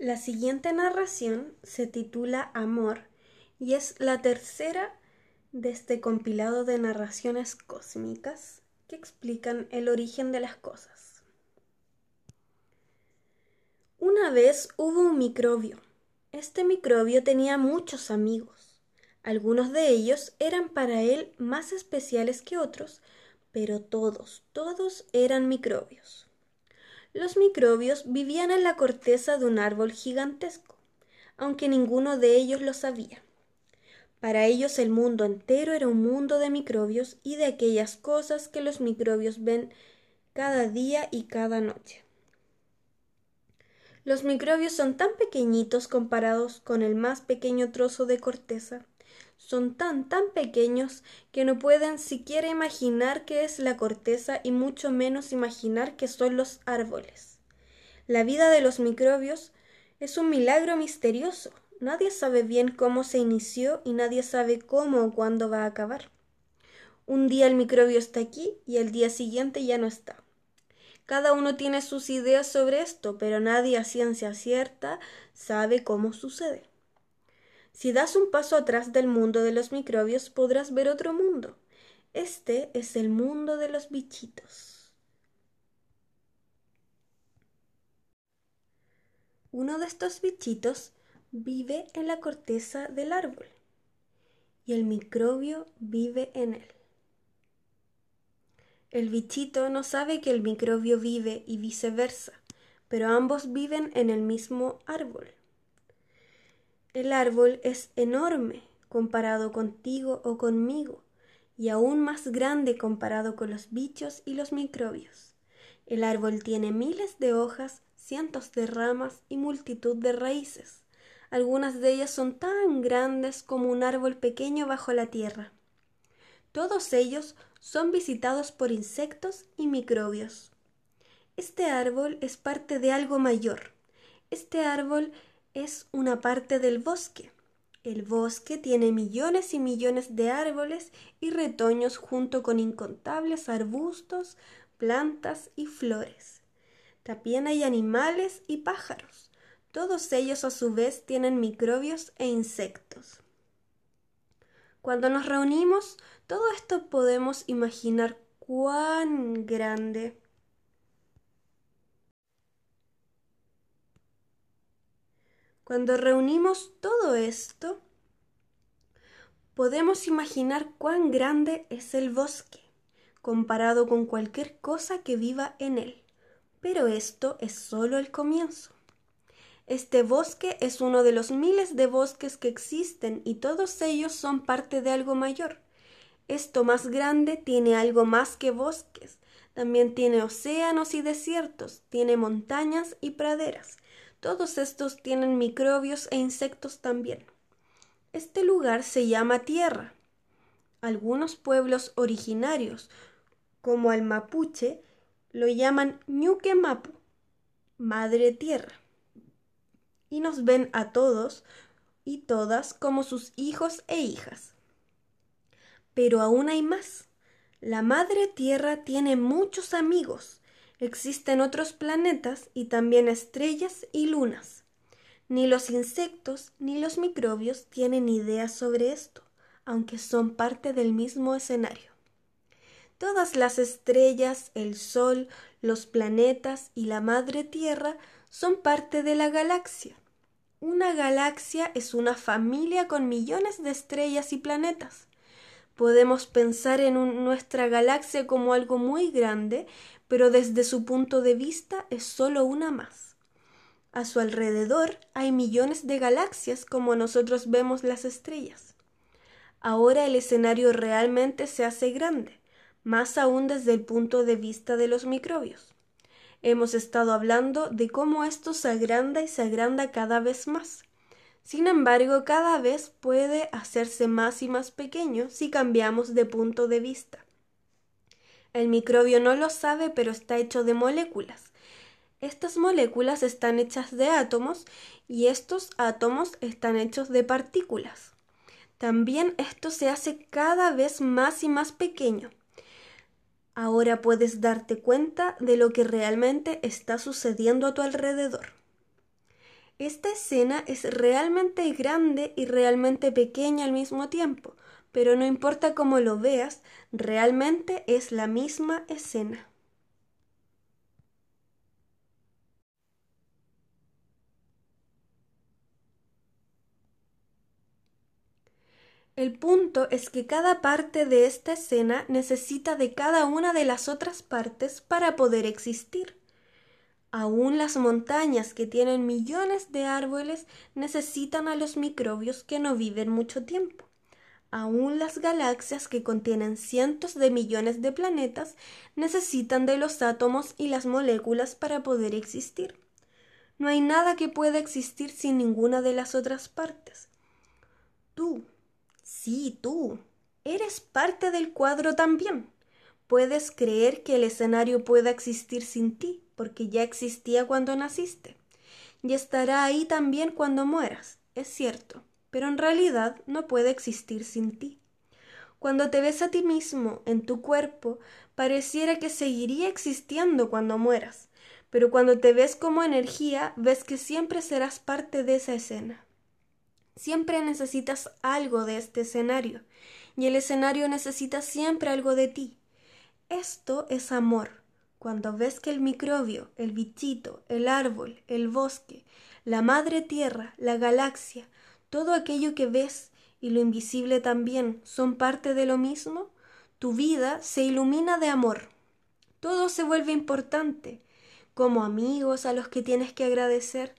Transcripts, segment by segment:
La siguiente narración se titula Amor y es la tercera de este compilado de narraciones cósmicas que explican el origen de las cosas. Una vez hubo un microbio. Este microbio tenía muchos amigos. Algunos de ellos eran para él más especiales que otros, pero todos, todos eran microbios. Los microbios vivían en la corteza de un árbol gigantesco, aunque ninguno de ellos lo sabía. Para ellos el mundo entero era un mundo de microbios y de aquellas cosas que los microbios ven cada día y cada noche. Los microbios son tan pequeñitos comparados con el más pequeño trozo de corteza son tan tan pequeños que no pueden siquiera imaginar qué es la corteza y mucho menos imaginar qué son los árboles. La vida de los microbios es un milagro misterioso. Nadie sabe bien cómo se inició y nadie sabe cómo o cuándo va a acabar. Un día el microbio está aquí y el día siguiente ya no está. Cada uno tiene sus ideas sobre esto, pero nadie a ciencia cierta sabe cómo sucede. Si das un paso atrás del mundo de los microbios podrás ver otro mundo. Este es el mundo de los bichitos. Uno de estos bichitos vive en la corteza del árbol y el microbio vive en él. El bichito no sabe que el microbio vive y viceversa, pero ambos viven en el mismo árbol. El árbol es enorme comparado contigo o conmigo, y aún más grande comparado con los bichos y los microbios. El árbol tiene miles de hojas, cientos de ramas y multitud de raíces. Algunas de ellas son tan grandes como un árbol pequeño bajo la tierra. Todos ellos son visitados por insectos y microbios. Este árbol es parte de algo mayor. Este árbol es una parte del bosque. El bosque tiene millones y millones de árboles y retoños junto con incontables arbustos, plantas y flores. También hay animales y pájaros. Todos ellos a su vez tienen microbios e insectos. Cuando nos reunimos, todo esto podemos imaginar cuán grande Cuando reunimos todo esto, podemos imaginar cuán grande es el bosque, comparado con cualquier cosa que viva en él. Pero esto es solo el comienzo. Este bosque es uno de los miles de bosques que existen y todos ellos son parte de algo mayor. Esto más grande tiene algo más que bosques. También tiene océanos y desiertos, tiene montañas y praderas, todos estos tienen microbios e insectos también. Este lugar se llama Tierra. Algunos pueblos originarios, como el mapuche, lo llaman Ñuque Mapu, Madre Tierra. Y nos ven a todos y todas como sus hijos e hijas. Pero aún hay más. La Madre Tierra tiene muchos amigos Existen otros planetas y también estrellas y lunas. Ni los insectos ni los microbios tienen idea sobre esto, aunque son parte del mismo escenario. Todas las estrellas, el Sol, los planetas y la Madre Tierra son parte de la galaxia. Una galaxia es una familia con millones de estrellas y planetas. Podemos pensar en nuestra galaxia como algo muy grande, pero desde su punto de vista es solo una más. A su alrededor hay millones de galaxias como nosotros vemos las estrellas. Ahora el escenario realmente se hace grande, más aún desde el punto de vista de los microbios. Hemos estado hablando de cómo esto se agranda y se agranda cada vez más. Sin embargo, cada vez puede hacerse más y más pequeño si cambiamos de punto de vista. El microbio no lo sabe, pero está hecho de moléculas. Estas moléculas están hechas de átomos y estos átomos están hechos de partículas. También esto se hace cada vez más y más pequeño. Ahora puedes darte cuenta de lo que realmente está sucediendo a tu alrededor. Esta escena es realmente grande y realmente pequeña al mismo tiempo, pero no importa cómo lo veas, realmente es la misma escena. El punto es que cada parte de esta escena necesita de cada una de las otras partes para poder existir. Aún las montañas que tienen millones de árboles necesitan a los microbios que no viven mucho tiempo. Aún las galaxias que contienen cientos de millones de planetas necesitan de los átomos y las moléculas para poder existir. No hay nada que pueda existir sin ninguna de las otras partes. Tú, Sí, tú. Eres parte del cuadro también. Puedes creer que el escenario pueda existir sin ti, porque ya existía cuando naciste. Y estará ahí también cuando mueras, es cierto, pero en realidad no puede existir sin ti. Cuando te ves a ti mismo en tu cuerpo, pareciera que seguiría existiendo cuando mueras, pero cuando te ves como energía, ves que siempre serás parte de esa escena. Siempre necesitas algo de este escenario y el escenario necesita siempre algo de ti. Esto es amor. Cuando ves que el microbio, el bichito, el árbol, el bosque, la madre tierra, la galaxia, todo aquello que ves y lo invisible también son parte de lo mismo, tu vida se ilumina de amor. Todo se vuelve importante, como amigos a los que tienes que agradecer,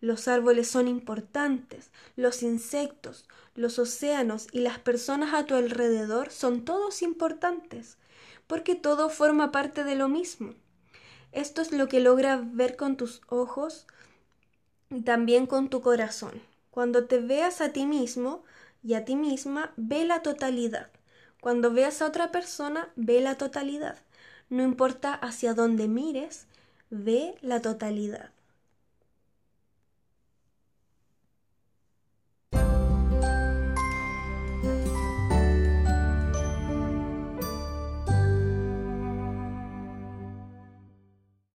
los árboles son importantes, los insectos, los océanos y las personas a tu alrededor son todos importantes, porque todo forma parte de lo mismo. Esto es lo que logras ver con tus ojos y también con tu corazón. Cuando te veas a ti mismo y a ti misma, ve la totalidad. Cuando veas a otra persona, ve la totalidad. No importa hacia dónde mires, ve la totalidad.